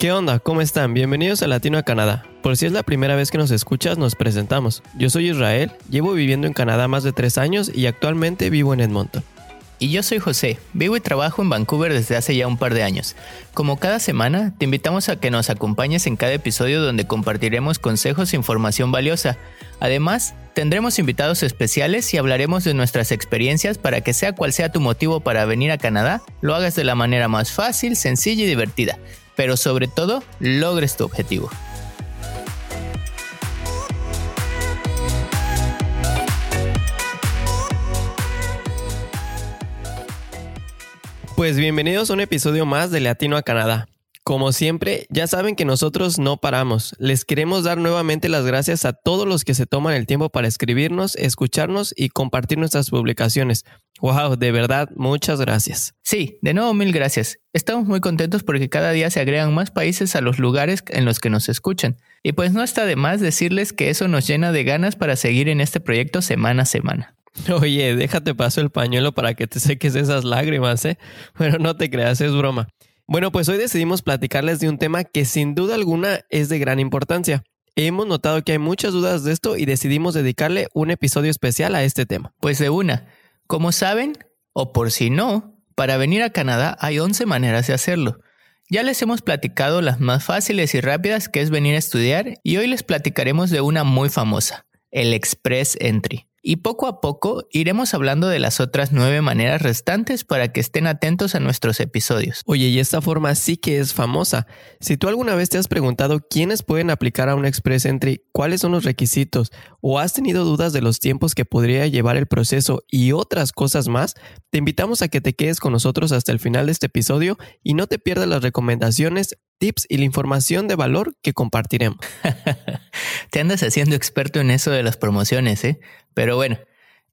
¿Qué onda? ¿Cómo están? Bienvenidos a Latino a Canadá. Por si es la primera vez que nos escuchas, nos presentamos. Yo soy Israel, llevo viviendo en Canadá más de tres años y actualmente vivo en Edmonton. Y yo soy José, vivo y trabajo en Vancouver desde hace ya un par de años. Como cada semana, te invitamos a que nos acompañes en cada episodio donde compartiremos consejos e información valiosa. Además, tendremos invitados especiales y hablaremos de nuestras experiencias para que sea cual sea tu motivo para venir a Canadá, lo hagas de la manera más fácil, sencilla y divertida pero sobre todo logres tu objetivo. Pues bienvenidos a un episodio más de Latino a Canadá. Como siempre, ya saben que nosotros no paramos. Les queremos dar nuevamente las gracias a todos los que se toman el tiempo para escribirnos, escucharnos y compartir nuestras publicaciones. Wow, de verdad, muchas gracias. Sí, de nuevo mil gracias. Estamos muy contentos porque cada día se agregan más países a los lugares en los que nos escuchan. Y pues no está de más decirles que eso nos llena de ganas para seguir en este proyecto semana a semana. Oye, déjate paso el pañuelo para que te seques esas lágrimas, ¿eh? Bueno, no te creas, es broma. Bueno, pues hoy decidimos platicarles de un tema que sin duda alguna es de gran importancia. Hemos notado que hay muchas dudas de esto y decidimos dedicarle un episodio especial a este tema. Pues de una. Como saben, o por si no, para venir a Canadá hay 11 maneras de hacerlo. Ya les hemos platicado las más fáciles y rápidas que es venir a estudiar y hoy les platicaremos de una muy famosa, el Express Entry. Y poco a poco iremos hablando de las otras nueve maneras restantes para que estén atentos a nuestros episodios. Oye, y esta forma sí que es famosa. Si tú alguna vez te has preguntado quiénes pueden aplicar a un Express Entry, cuáles son los requisitos, o has tenido dudas de los tiempos que podría llevar el proceso y otras cosas más, te invitamos a que te quedes con nosotros hasta el final de este episodio y no te pierdas las recomendaciones, tips y la información de valor que compartiremos. te andas haciendo experto en eso de las promociones, ¿eh? Pero bueno,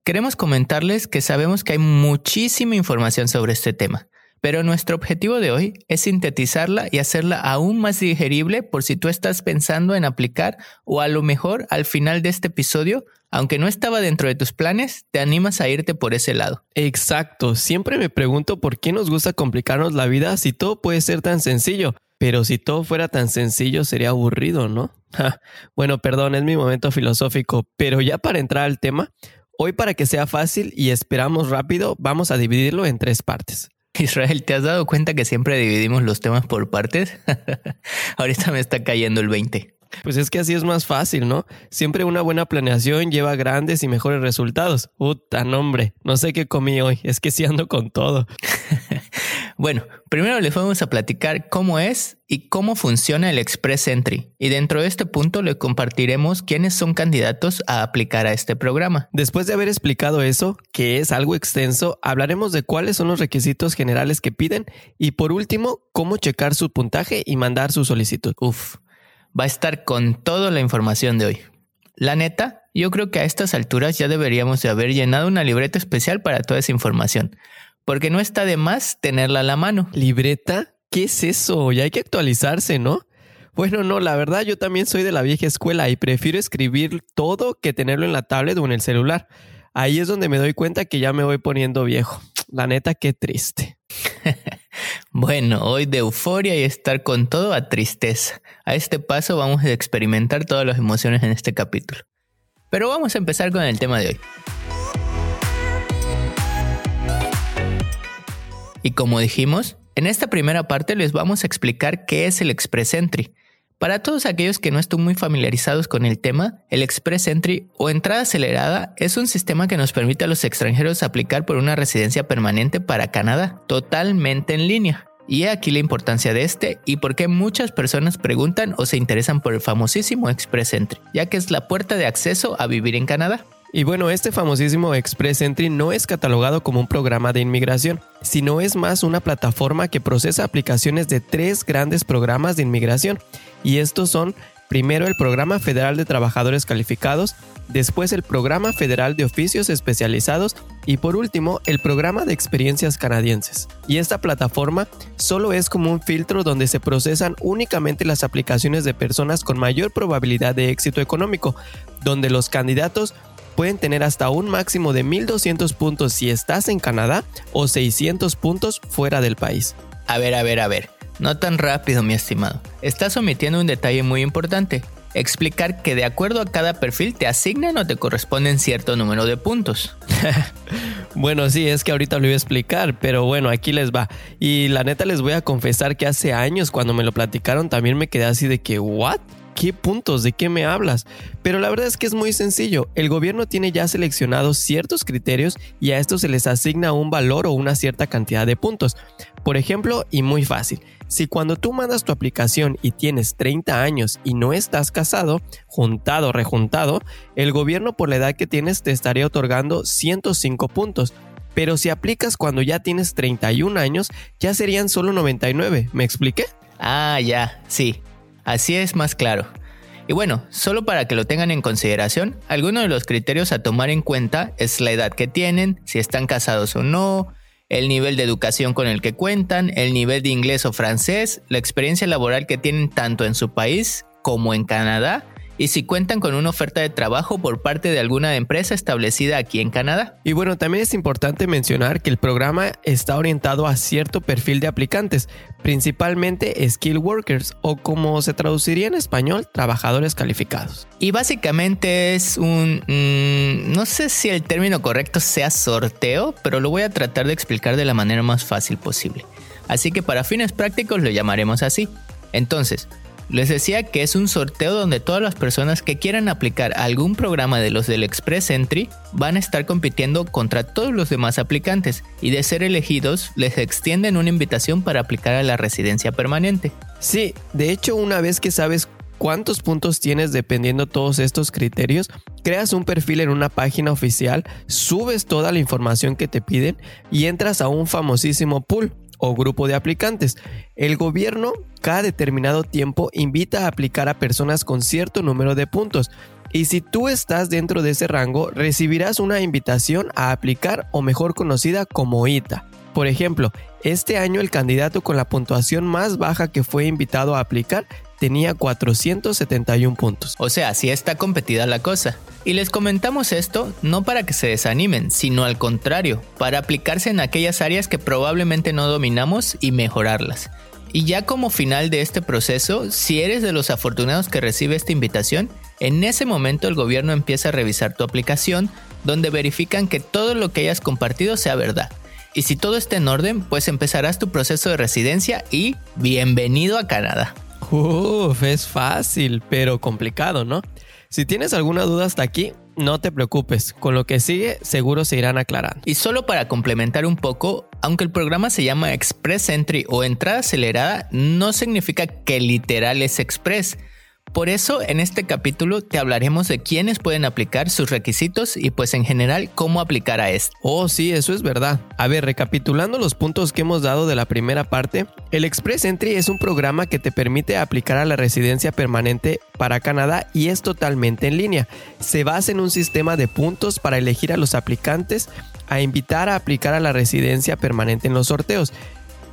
queremos comentarles que sabemos que hay muchísima información sobre este tema, pero nuestro objetivo de hoy es sintetizarla y hacerla aún más digerible por si tú estás pensando en aplicar o a lo mejor al final de este episodio, aunque no estaba dentro de tus planes, te animas a irte por ese lado. Exacto, siempre me pregunto por qué nos gusta complicarnos la vida si todo puede ser tan sencillo. Pero si todo fuera tan sencillo sería aburrido, ¿no? bueno, perdón, es mi momento filosófico, pero ya para entrar al tema, hoy para que sea fácil y esperamos rápido, vamos a dividirlo en tres partes. Israel, ¿te has dado cuenta que siempre dividimos los temas por partes? Ahorita me está cayendo el 20. Pues es que así es más fácil, ¿no? Siempre una buena planeación lleva grandes y mejores resultados. Puta, nombre, no sé qué comí hoy, es que sí ando con todo. Bueno, primero les vamos a platicar cómo es y cómo funciona el Express Entry. Y dentro de este punto le compartiremos quiénes son candidatos a aplicar a este programa. Después de haber explicado eso, que es algo extenso, hablaremos de cuáles son los requisitos generales que piden y por último, cómo checar su puntaje y mandar su solicitud. Uf va a estar con toda la información de hoy. La neta, yo creo que a estas alturas ya deberíamos de haber llenado una libreta especial para toda esa información, porque no está de más tenerla a la mano. ¿Libreta? ¿Qué es eso? Ya hay que actualizarse, ¿no? Bueno, no, la verdad yo también soy de la vieja escuela y prefiero escribir todo que tenerlo en la tablet o en el celular. Ahí es donde me doy cuenta que ya me voy poniendo viejo. La neta, qué triste. Bueno, hoy de euforia y estar con todo a tristeza. A este paso vamos a experimentar todas las emociones en este capítulo. Pero vamos a empezar con el tema de hoy. Y como dijimos, en esta primera parte les vamos a explicar qué es el Express Entry para todos aquellos que no están muy familiarizados con el tema, el Express Entry o entrada acelerada es un sistema que nos permite a los extranjeros aplicar por una residencia permanente para Canadá, totalmente en línea. Y aquí la importancia de este y por qué muchas personas preguntan o se interesan por el famosísimo Express Entry, ya que es la puerta de acceso a vivir en Canadá. Y bueno, este famosísimo Express Entry no es catalogado como un programa de inmigración, sino es más una plataforma que procesa aplicaciones de tres grandes programas de inmigración. Y estos son primero el Programa Federal de Trabajadores Calificados, después el Programa Federal de Oficios Especializados y por último el Programa de Experiencias Canadienses. Y esta plataforma solo es como un filtro donde se procesan únicamente las aplicaciones de personas con mayor probabilidad de éxito económico, donde los candidatos pueden tener hasta un máximo de 1200 puntos si estás en Canadá o 600 puntos fuera del país. A ver, a ver, a ver. No tan rápido, mi estimado. Estás omitiendo un detalle muy importante. Explicar que de acuerdo a cada perfil te asignan o te corresponden cierto número de puntos. bueno, sí, es que ahorita lo iba a explicar, pero bueno, aquí les va. Y la neta les voy a confesar que hace años cuando me lo platicaron también me quedé así de que, ¿what? ¿Qué puntos? ¿De qué me hablas? Pero la verdad es que es muy sencillo. El gobierno tiene ya seleccionados ciertos criterios y a estos se les asigna un valor o una cierta cantidad de puntos. Por ejemplo, y muy fácil, si cuando tú mandas tu aplicación y tienes 30 años y no estás casado, juntado, rejuntado, el gobierno por la edad que tienes te estaría otorgando 105 puntos. Pero si aplicas cuando ya tienes 31 años, ya serían solo 99. ¿Me expliqué? Ah, ya, sí. Así es más claro. Y bueno, solo para que lo tengan en consideración, algunos de los criterios a tomar en cuenta es la edad que tienen, si están casados o no, el nivel de educación con el que cuentan, el nivel de inglés o francés, la experiencia laboral que tienen tanto en su país como en Canadá y si cuentan con una oferta de trabajo por parte de alguna empresa establecida aquí en Canadá. Y bueno, también es importante mencionar que el programa está orientado a cierto perfil de aplicantes, principalmente skill workers o como se traduciría en español, trabajadores calificados. Y básicamente es un... Mm, no sé si el término correcto sea sorteo, pero lo voy a tratar de explicar de la manera más fácil posible. Así que para fines prácticos lo llamaremos así. Entonces, les decía que es un sorteo donde todas las personas que quieran aplicar algún programa de los del Express Entry van a estar compitiendo contra todos los demás aplicantes y de ser elegidos les extienden una invitación para aplicar a la residencia permanente. Sí, de hecho una vez que sabes cuántos puntos tienes dependiendo todos estos criterios, creas un perfil en una página oficial, subes toda la información que te piden y entras a un famosísimo pool o grupo de aplicantes. El gobierno cada determinado tiempo invita a aplicar a personas con cierto número de puntos. Y si tú estás dentro de ese rango, recibirás una invitación a aplicar o mejor conocida como ITA. Por ejemplo, este año el candidato con la puntuación más baja que fue invitado a aplicar tenía 471 puntos. O sea, sí está competida la cosa. Y les comentamos esto no para que se desanimen, sino al contrario, para aplicarse en aquellas áreas que probablemente no dominamos y mejorarlas. Y ya como final de este proceso, si eres de los afortunados que recibe esta invitación, en ese momento el gobierno empieza a revisar tu aplicación, donde verifican que todo lo que hayas compartido sea verdad. Y si todo está en orden, pues empezarás tu proceso de residencia y bienvenido a Canadá. Uf, es fácil, pero complicado, ¿no? Si tienes alguna duda hasta aquí, no te preocupes, con lo que sigue seguro se irán aclarando. Y solo para complementar un poco, aunque el programa se llama Express Entry o entrada acelerada, no significa que literal es Express. Por eso en este capítulo te hablaremos de quiénes pueden aplicar sus requisitos y pues en general cómo aplicar a esto. Oh sí, eso es verdad. A ver, recapitulando los puntos que hemos dado de la primera parte, el Express Entry es un programa que te permite aplicar a la residencia permanente para Canadá y es totalmente en línea. Se basa en un sistema de puntos para elegir a los aplicantes a invitar a aplicar a la residencia permanente en los sorteos.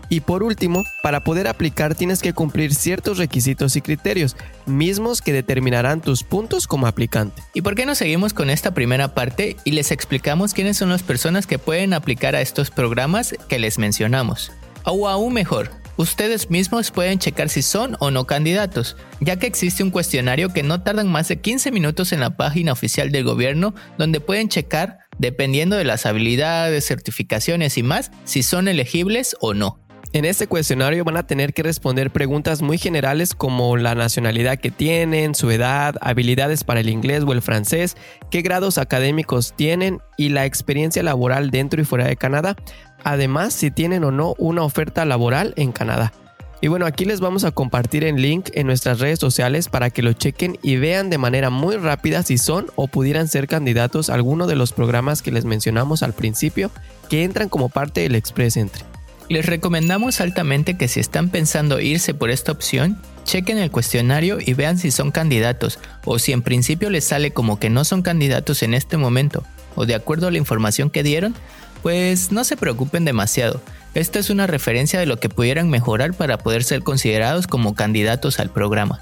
Y por último, para poder aplicar tienes que cumplir ciertos requisitos y criterios, mismos que determinarán tus puntos como aplicante. ¿Y por qué no seguimos con esta primera parte y les explicamos quiénes son las personas que pueden aplicar a estos programas que les mencionamos? O aún mejor, ustedes mismos pueden checar si son o no candidatos, ya que existe un cuestionario que no tardan más de 15 minutos en la página oficial del gobierno donde pueden checar, dependiendo de las habilidades, certificaciones y más, si son elegibles o no. En este cuestionario van a tener que responder preguntas muy generales como la nacionalidad que tienen, su edad, habilidades para el inglés o el francés, qué grados académicos tienen y la experiencia laboral dentro y fuera de Canadá, además si tienen o no una oferta laboral en Canadá. Y bueno, aquí les vamos a compartir el link en nuestras redes sociales para que lo chequen y vean de manera muy rápida si son o pudieran ser candidatos a alguno de los programas que les mencionamos al principio que entran como parte del Express Entry. Les recomendamos altamente que si están pensando irse por esta opción, chequen el cuestionario y vean si son candidatos o si en principio les sale como que no son candidatos en este momento o de acuerdo a la información que dieron, pues no se preocupen demasiado. Esta es una referencia de lo que pudieran mejorar para poder ser considerados como candidatos al programa.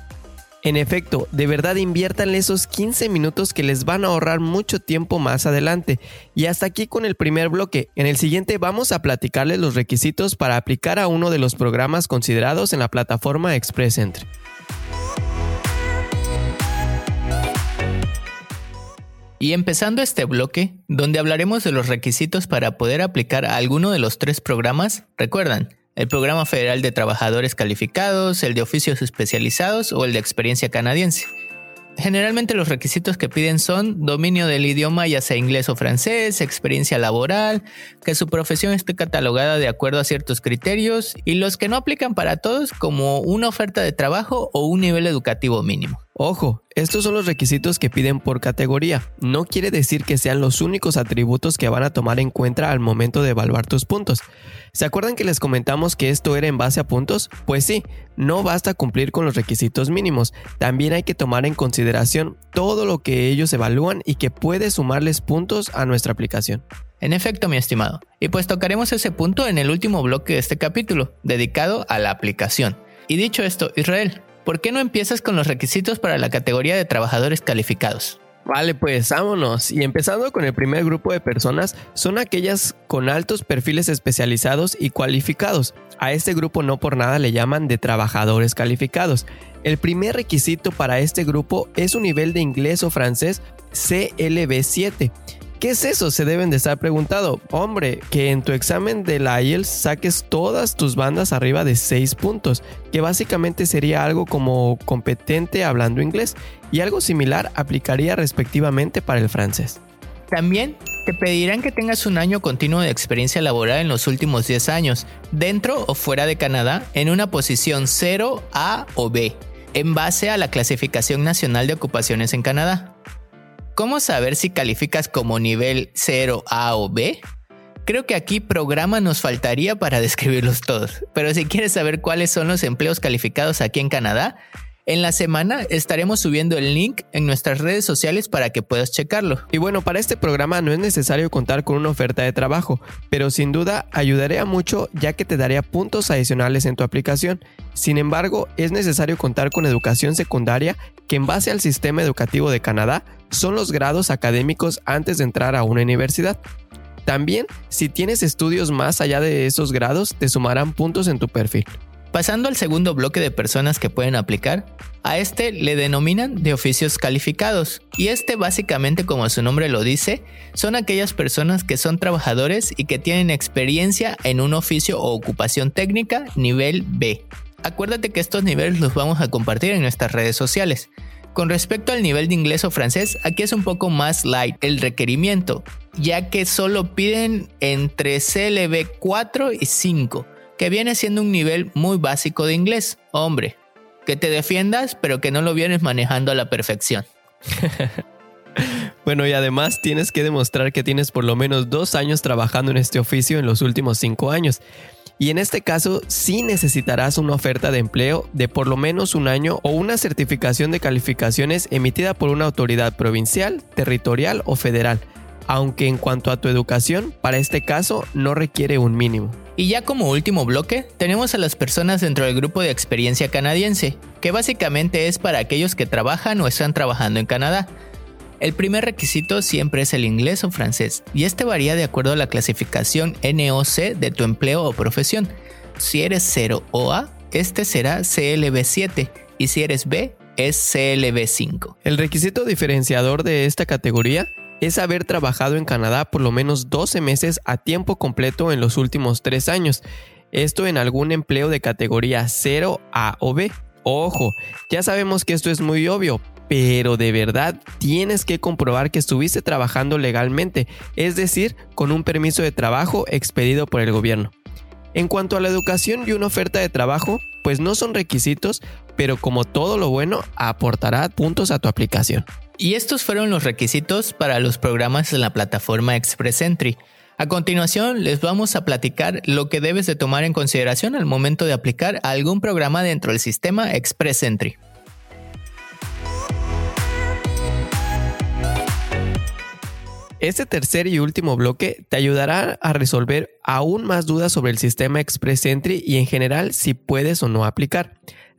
En efecto, de verdad inviértanle esos 15 minutos que les van a ahorrar mucho tiempo más adelante. Y hasta aquí con el primer bloque. En el siguiente vamos a platicarles los requisitos para aplicar a uno de los programas considerados en la plataforma Express Entry. Y empezando este bloque, donde hablaremos de los requisitos para poder aplicar a alguno de los tres programas, recuerdan, el Programa Federal de Trabajadores Calificados, el de Oficios Especializados o el de Experiencia Canadiense. Generalmente los requisitos que piden son dominio del idioma ya sea inglés o francés, experiencia laboral, que su profesión esté catalogada de acuerdo a ciertos criterios y los que no aplican para todos como una oferta de trabajo o un nivel educativo mínimo. Ojo, estos son los requisitos que piden por categoría. No quiere decir que sean los únicos atributos que van a tomar en cuenta al momento de evaluar tus puntos. ¿Se acuerdan que les comentamos que esto era en base a puntos? Pues sí, no basta cumplir con los requisitos mínimos, también hay que tomar en consideración todo lo que ellos evalúan y que puede sumarles puntos a nuestra aplicación. En efecto, mi estimado, y pues tocaremos ese punto en el último bloque de este capítulo, dedicado a la aplicación. Y dicho esto, Israel, ¿por qué no empiezas con los requisitos para la categoría de trabajadores calificados? Vale, pues vámonos. Y empezando con el primer grupo de personas, son aquellas con altos perfiles especializados y cualificados. A este grupo no por nada le llaman de trabajadores calificados. El primer requisito para este grupo es un nivel de inglés o francés CLB7 ¿Qué es eso? Se deben de estar preguntando. Hombre, que en tu examen de la IELTS saques todas tus bandas arriba de 6 puntos, que básicamente sería algo como competente hablando inglés, y algo similar aplicaría respectivamente para el francés. También te pedirán que tengas un año continuo de experiencia laboral en los últimos 10 años, dentro o fuera de Canadá, en una posición 0, A o B, en base a la clasificación nacional de ocupaciones en Canadá. ¿Cómo saber si calificas como nivel 0, A o B? Creo que aquí programa nos faltaría para describirlos todos, pero si quieres saber cuáles son los empleos calificados aquí en Canadá, en la semana estaremos subiendo el link en nuestras redes sociales para que puedas checarlo. Y bueno, para este programa no es necesario contar con una oferta de trabajo, pero sin duda ayudaría mucho ya que te daría puntos adicionales en tu aplicación. Sin embargo, es necesario contar con educación secundaria que en base al sistema educativo de Canadá son los grados académicos antes de entrar a una universidad. También, si tienes estudios más allá de esos grados, te sumarán puntos en tu perfil. Pasando al segundo bloque de personas que pueden aplicar, a este le denominan de oficios calificados, y este básicamente como su nombre lo dice, son aquellas personas que son trabajadores y que tienen experiencia en un oficio o ocupación técnica nivel B. Acuérdate que estos niveles los vamos a compartir en nuestras redes sociales. Con respecto al nivel de inglés o francés, aquí es un poco más light el requerimiento, ya que solo piden entre CLB 4 y 5 que viene siendo un nivel muy básico de inglés. Hombre, que te defiendas, pero que no lo vienes manejando a la perfección. bueno, y además tienes que demostrar que tienes por lo menos dos años trabajando en este oficio en los últimos cinco años. Y en este caso sí necesitarás una oferta de empleo de por lo menos un año o una certificación de calificaciones emitida por una autoridad provincial, territorial o federal, aunque en cuanto a tu educación, para este caso no requiere un mínimo. Y ya como último bloque, tenemos a las personas dentro del grupo de experiencia canadiense, que básicamente es para aquellos que trabajan o están trabajando en Canadá. El primer requisito siempre es el inglés o francés, y este varía de acuerdo a la clasificación NOC de tu empleo o profesión. Si eres 0 o A, este será CLB7, y si eres B, es CLB5. El requisito diferenciador de esta categoría es haber trabajado en Canadá por lo menos 12 meses a tiempo completo en los últimos 3 años. Esto en algún empleo de categoría 0, A o B. Ojo, ya sabemos que esto es muy obvio, pero de verdad tienes que comprobar que estuviste trabajando legalmente, es decir, con un permiso de trabajo expedido por el gobierno. En cuanto a la educación y una oferta de trabajo, pues no son requisitos, pero como todo lo bueno, aportará puntos a tu aplicación. Y estos fueron los requisitos para los programas de la plataforma Express Entry. A continuación les vamos a platicar lo que debes de tomar en consideración al momento de aplicar algún programa dentro del sistema Express Entry. Este tercer y último bloque te ayudará a resolver aún más dudas sobre el sistema Express Entry y en general si puedes o no aplicar.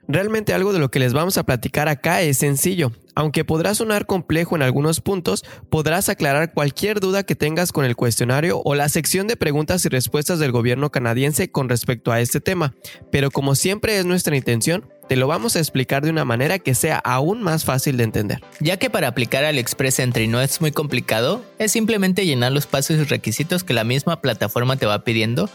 Realmente algo de lo que les vamos a platicar acá es sencillo. Aunque podrá sonar complejo en algunos puntos, podrás aclarar cualquier duda que tengas con el cuestionario o la sección de preguntas y respuestas del gobierno canadiense con respecto a este tema. Pero como siempre es nuestra intención, te lo vamos a explicar de una manera que sea aún más fácil de entender. Ya que para aplicar al Express Entry no es muy complicado, es simplemente llenar los pasos y requisitos que la misma plataforma te va pidiendo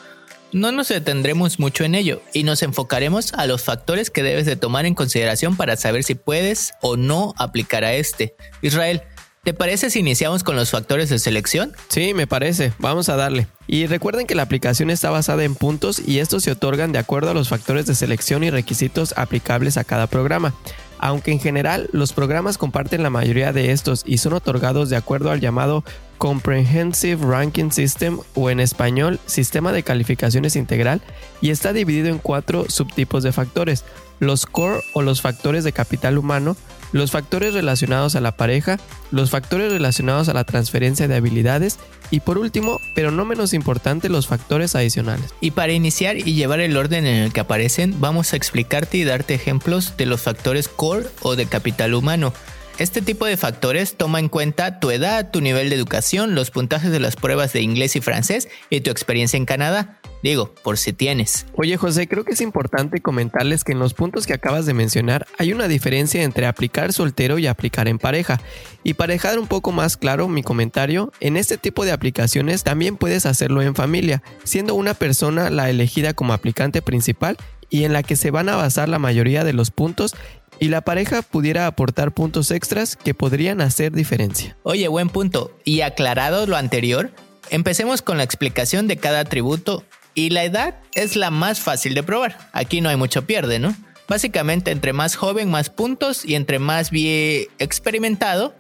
no nos detendremos mucho en ello y nos enfocaremos a los factores que debes de tomar en consideración para saber si puedes o no aplicar a este. Israel, ¿te parece si iniciamos con los factores de selección? Sí, me parece. Vamos a darle. Y recuerden que la aplicación está basada en puntos y estos se otorgan de acuerdo a los factores de selección y requisitos aplicables a cada programa. Aunque en general los programas comparten la mayoría de estos y son otorgados de acuerdo al llamado Comprehensive Ranking System o en español Sistema de Calificaciones Integral y está dividido en cuatro subtipos de factores, los core o los factores de capital humano, los factores relacionados a la pareja, los factores relacionados a la transferencia de habilidades y por último, pero no menos importante, los factores adicionales. Y para iniciar y llevar el orden en el que aparecen, vamos a explicarte y darte ejemplos de los factores core o de capital humano. Este tipo de factores toma en cuenta tu edad, tu nivel de educación, los puntajes de las pruebas de inglés y francés y tu experiencia en Canadá. Digo, por si tienes. Oye José, creo que es importante comentarles que en los puntos que acabas de mencionar hay una diferencia entre aplicar soltero y aplicar en pareja. Y para dejar un poco más claro mi comentario, en este tipo de aplicaciones también puedes hacerlo en familia, siendo una persona la elegida como aplicante principal y en la que se van a basar la mayoría de los puntos y la pareja pudiera aportar puntos extras que podrían hacer diferencia. Oye, buen punto. Y aclarado lo anterior, empecemos con la explicación de cada atributo y la edad es la más fácil de probar. Aquí no hay mucho pierde, ¿no? Básicamente entre más joven más puntos y entre más bien experimentado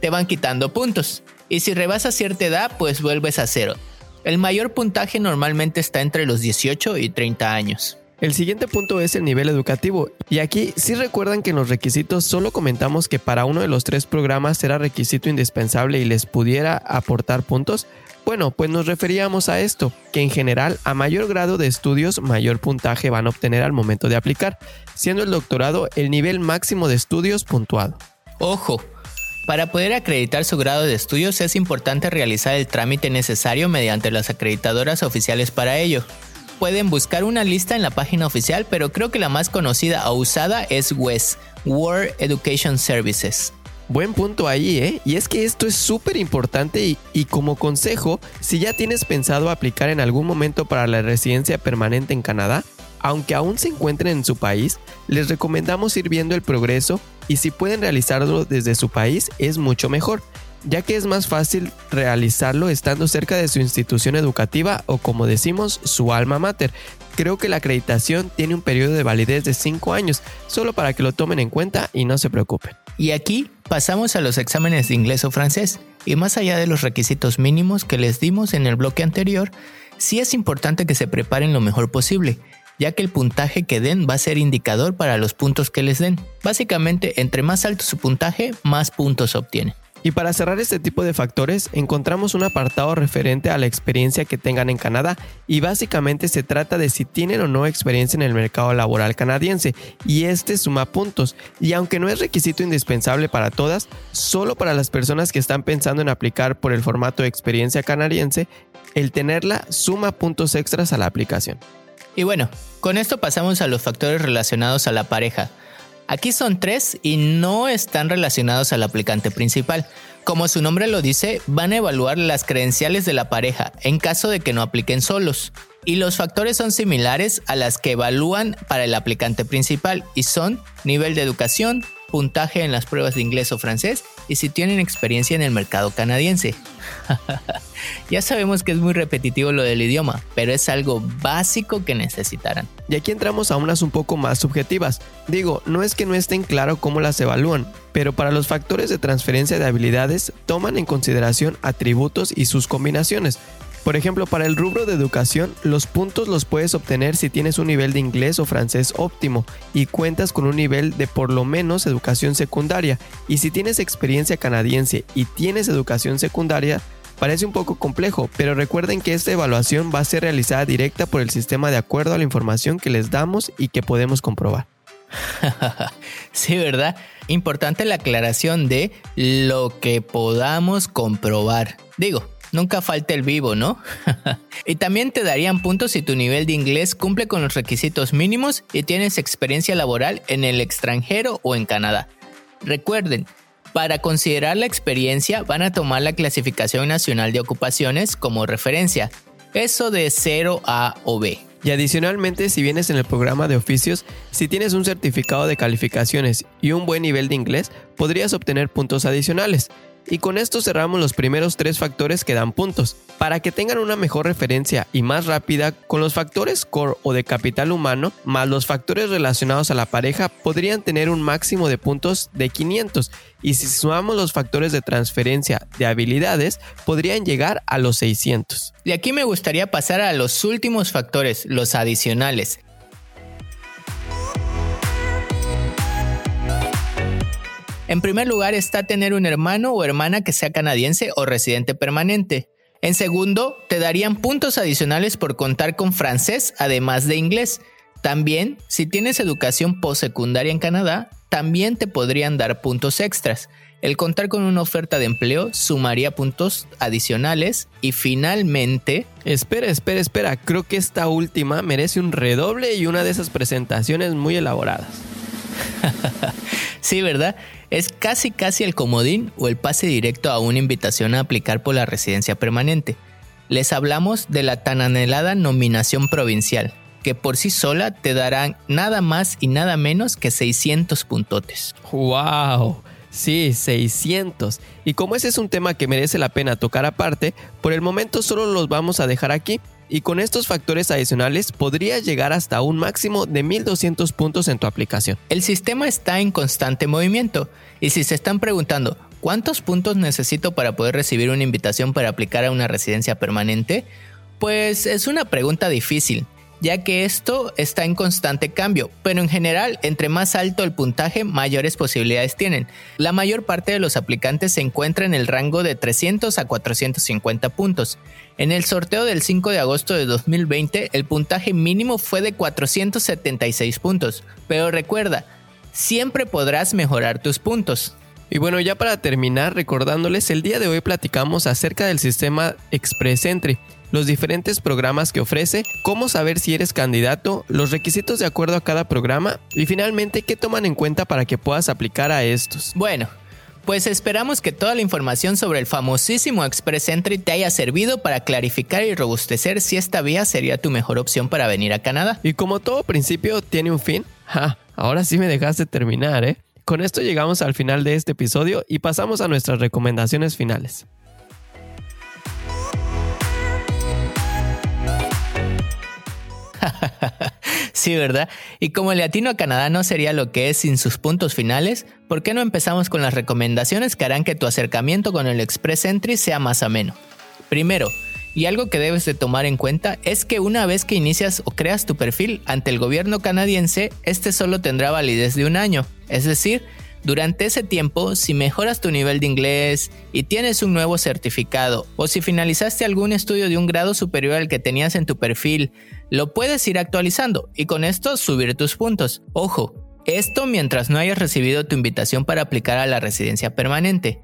te van quitando puntos. Y si rebasas cierta edad pues vuelves a cero. El mayor puntaje normalmente está entre los 18 y 30 años. El siguiente punto es el nivel educativo. Y aquí sí recuerdan que en los requisitos solo comentamos que para uno de los tres programas era requisito indispensable y les pudiera aportar puntos. Bueno, pues nos referíamos a esto, que en general a mayor grado de estudios mayor puntaje van a obtener al momento de aplicar, siendo el doctorado el nivel máximo de estudios puntuado. Ojo, para poder acreditar su grado de estudios es importante realizar el trámite necesario mediante las acreditadoras oficiales para ello pueden buscar una lista en la página oficial, pero creo que la más conocida o usada es WES, World Education Services. Buen punto ahí, ¿eh? Y es que esto es súper importante y, y, como consejo, si ya tienes pensado aplicar en algún momento para la residencia permanente en Canadá, aunque aún se encuentren en su país, les recomendamos ir viendo el progreso y si pueden realizarlo desde su país es mucho mejor, ya que es más fácil realizarlo estando cerca de su institución educativa o como decimos, su alma mater. Creo que la acreditación tiene un periodo de validez de 5 años, solo para que lo tomen en cuenta y no se preocupen. Y aquí pasamos a los exámenes de inglés o francés, y más allá de los requisitos mínimos que les dimos en el bloque anterior, sí es importante que se preparen lo mejor posible, ya que el puntaje que den va a ser indicador para los puntos que les den. Básicamente, entre más alto su puntaje, más puntos obtienen. Y para cerrar este tipo de factores, encontramos un apartado referente a la experiencia que tengan en Canadá y básicamente se trata de si tienen o no experiencia en el mercado laboral canadiense y este suma puntos y aunque no es requisito indispensable para todas, solo para las personas que están pensando en aplicar por el formato de experiencia canadiense, el tenerla suma puntos extras a la aplicación. Y bueno, con esto pasamos a los factores relacionados a la pareja. Aquí son tres y no están relacionados al aplicante principal. Como su nombre lo dice, van a evaluar las credenciales de la pareja en caso de que no apliquen solos. Y los factores son similares a las que evalúan para el aplicante principal y son nivel de educación, puntaje en las pruebas de inglés o francés y si tienen experiencia en el mercado canadiense. ya sabemos que es muy repetitivo lo del idioma, pero es algo básico que necesitarán. Y aquí entramos a unas un poco más subjetivas. Digo, no es que no estén claro cómo las evalúan, pero para los factores de transferencia de habilidades toman en consideración atributos y sus combinaciones, por ejemplo, para el rubro de educación, los puntos los puedes obtener si tienes un nivel de inglés o francés óptimo y cuentas con un nivel de por lo menos educación secundaria. Y si tienes experiencia canadiense y tienes educación secundaria, parece un poco complejo, pero recuerden que esta evaluación va a ser realizada directa por el sistema de acuerdo a la información que les damos y que podemos comprobar. sí, ¿verdad? Importante la aclaración de lo que podamos comprobar. Digo, nunca falta el vivo, ¿no? y también te darían puntos si tu nivel de inglés cumple con los requisitos mínimos y tienes experiencia laboral en el extranjero o en Canadá. Recuerden, para considerar la experiencia van a tomar la clasificación nacional de ocupaciones como referencia, eso de 0 A o B. Y adicionalmente, si vienes en el programa de oficios, si tienes un certificado de calificaciones y un buen nivel de inglés, podrías obtener puntos adicionales. Y con esto cerramos los primeros tres factores que dan puntos. Para que tengan una mejor referencia y más rápida, con los factores core o de capital humano, más los factores relacionados a la pareja, podrían tener un máximo de puntos de 500. Y si sumamos los factores de transferencia de habilidades, podrían llegar a los 600. Y aquí me gustaría pasar a los últimos factores, los adicionales. En primer lugar está tener un hermano o hermana que sea canadiense o residente permanente. En segundo, te darían puntos adicionales por contar con francés además de inglés. También, si tienes educación postsecundaria en Canadá, también te podrían dar puntos extras. El contar con una oferta de empleo sumaría puntos adicionales y finalmente... Espera, espera, espera, creo que esta última merece un redoble y una de esas presentaciones muy elaboradas. sí, ¿verdad? es casi casi el comodín o el pase directo a una invitación a aplicar por la residencia permanente. Les hablamos de la tan anhelada nominación provincial, que por sí sola te darán nada más y nada menos que 600 puntotes. ¡Wow! Sí, 600. Y como ese es un tema que merece la pena tocar aparte, por el momento solo los vamos a dejar aquí y con estos factores adicionales podrías llegar hasta un máximo de 1200 puntos en tu aplicación. El sistema está en constante movimiento y si se están preguntando cuántos puntos necesito para poder recibir una invitación para aplicar a una residencia permanente, pues es una pregunta difícil ya que esto está en constante cambio, pero en general, entre más alto el puntaje, mayores posibilidades tienen. La mayor parte de los aplicantes se encuentra en el rango de 300 a 450 puntos. En el sorteo del 5 de agosto de 2020, el puntaje mínimo fue de 476 puntos, pero recuerda, siempre podrás mejorar tus puntos. Y bueno, ya para terminar, recordándoles, el día de hoy platicamos acerca del sistema Express Entry los diferentes programas que ofrece, cómo saber si eres candidato, los requisitos de acuerdo a cada programa y finalmente qué toman en cuenta para que puedas aplicar a estos. Bueno, pues esperamos que toda la información sobre el famosísimo Express Entry te haya servido para clarificar y robustecer si esta vía sería tu mejor opción para venir a Canadá. Y como todo principio tiene un fin, ahora sí me dejaste terminar, ¿eh? Con esto llegamos al final de este episodio y pasamos a nuestras recomendaciones finales. sí, ¿verdad? Y como el latino a Canadá no sería lo que es sin sus puntos finales, ¿por qué no empezamos con las recomendaciones que harán que tu acercamiento con el Express Entry sea más ameno? Primero, y algo que debes de tomar en cuenta es que una vez que inicias o creas tu perfil ante el gobierno canadiense, este solo tendrá validez de un año, es decir, durante ese tiempo, si mejoras tu nivel de inglés y tienes un nuevo certificado, o si finalizaste algún estudio de un grado superior al que tenías en tu perfil, lo puedes ir actualizando y con esto subir tus puntos. Ojo, esto mientras no hayas recibido tu invitación para aplicar a la residencia permanente.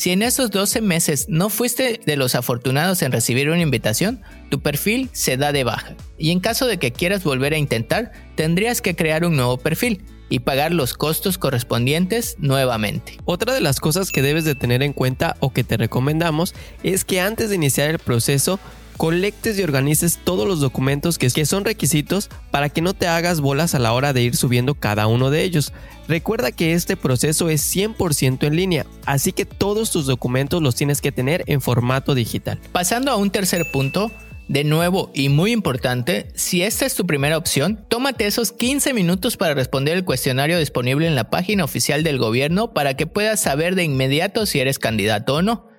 Si en esos 12 meses no fuiste de los afortunados en recibir una invitación, tu perfil se da de baja. Y en caso de que quieras volver a intentar, tendrías que crear un nuevo perfil y pagar los costos correspondientes nuevamente. Otra de las cosas que debes de tener en cuenta o que te recomendamos es que antes de iniciar el proceso colectes y organices todos los documentos que, son requisitos para que no te hagas bolas a la hora de ir subiendo cada uno de ellos. Recuerda que este proceso es 100% en línea, así que todos tus documentos los tienes que tener en formato digital. Pasando a un tercer punto, de nuevo, y muy importante, si esta es tu primera opción, tómate esos 15 minutos para responder el cuestionario disponible en la página oficial del gobierno para que puedas saber de inmediato si eres candidato o no.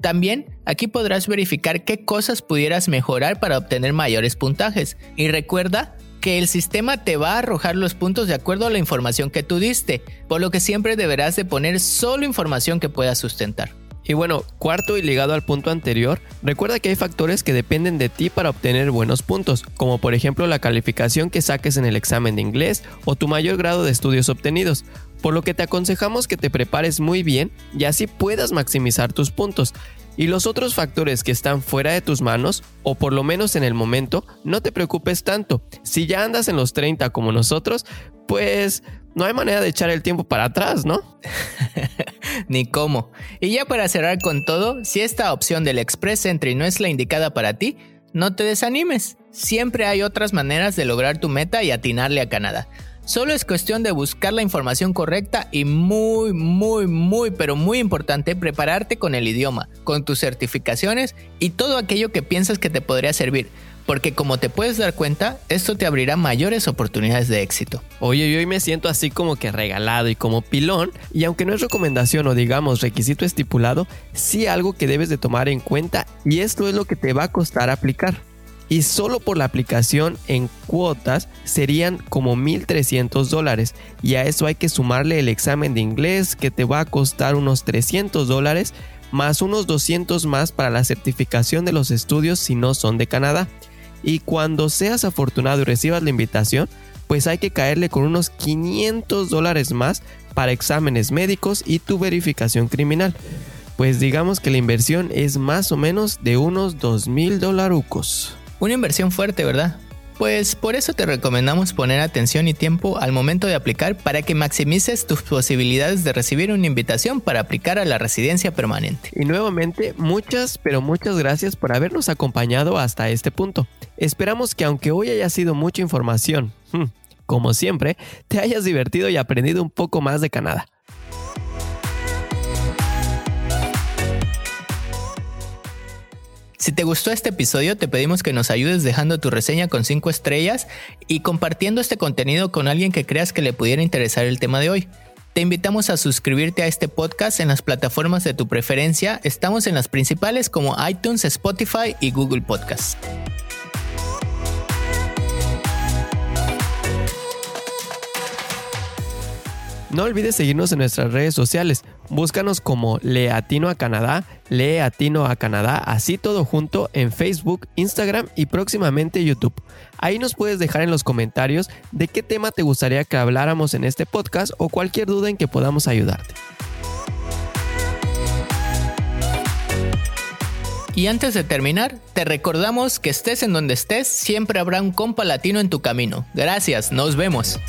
También aquí podrás verificar qué cosas pudieras mejorar para obtener mayores puntajes. Y recuerda que el sistema te va a arrojar los puntos de acuerdo a la información que tú diste, por lo que siempre deberás de poner solo información que puedas sustentar. Y bueno, cuarto y ligado al punto anterior, recuerda que hay factores que dependen de ti para obtener buenos puntos, como por ejemplo la calificación que saques en el examen de inglés o tu mayor grado de estudios obtenidos, por lo que te aconsejamos que te prepares muy bien y así puedas maximizar tus puntos. Y los otros factores que están fuera de tus manos, o por lo menos en el momento, no te preocupes tanto. Si ya andas en los 30 como nosotros, pues no hay manera de echar el tiempo para atrás, ¿no? Ni cómo. Y ya para cerrar con todo, si esta opción del Express Entry no es la indicada para ti, no te desanimes. Siempre hay otras maneras de lograr tu meta y atinarle a Canadá. Solo es cuestión de buscar la información correcta y muy, muy, muy, pero muy importante, prepararte con el idioma, con tus certificaciones y todo aquello que piensas que te podría servir. Porque como te puedes dar cuenta, esto te abrirá mayores oportunidades de éxito. Oye, yo hoy me siento así como que regalado y como pilón, y aunque no es recomendación o digamos requisito estipulado, sí algo que debes de tomar en cuenta y esto es lo que te va a costar aplicar y solo por la aplicación en cuotas serían como 1.300 dólares y a eso hay que sumarle el examen de inglés que te va a costar unos 300 dólares más unos 200 más para la certificación de los estudios si no son de Canadá. Y cuando seas afortunado y recibas la invitación, pues hay que caerle con unos 500 dólares más para exámenes médicos y tu verificación criminal. Pues digamos que la inversión es más o menos de unos 2.000 dolarucos. Una inversión fuerte, ¿verdad? Pues por eso te recomendamos poner atención y tiempo al momento de aplicar para que maximices tus posibilidades de recibir una invitación para aplicar a la residencia permanente. Y nuevamente, muchas, pero muchas gracias por habernos acompañado hasta este punto. Esperamos que aunque hoy haya sido mucha información, hmm, como siempre, te hayas divertido y aprendido un poco más de Canadá. Si te gustó este episodio, te pedimos que nos ayudes dejando tu reseña con 5 estrellas y compartiendo este contenido con alguien que creas que le pudiera interesar el tema de hoy. Te invitamos a suscribirte a este podcast en las plataformas de tu preferencia. Estamos en las principales como iTunes, Spotify y Google Podcasts. No olvides seguirnos en nuestras redes sociales. Búscanos como Leatino a Canadá, Leatino a Canadá, así todo junto en Facebook, Instagram y próximamente YouTube. Ahí nos puedes dejar en los comentarios de qué tema te gustaría que habláramos en este podcast o cualquier duda en que podamos ayudarte. Y antes de terminar, te recordamos que estés en donde estés, siempre habrá un compa latino en tu camino. Gracias, nos vemos.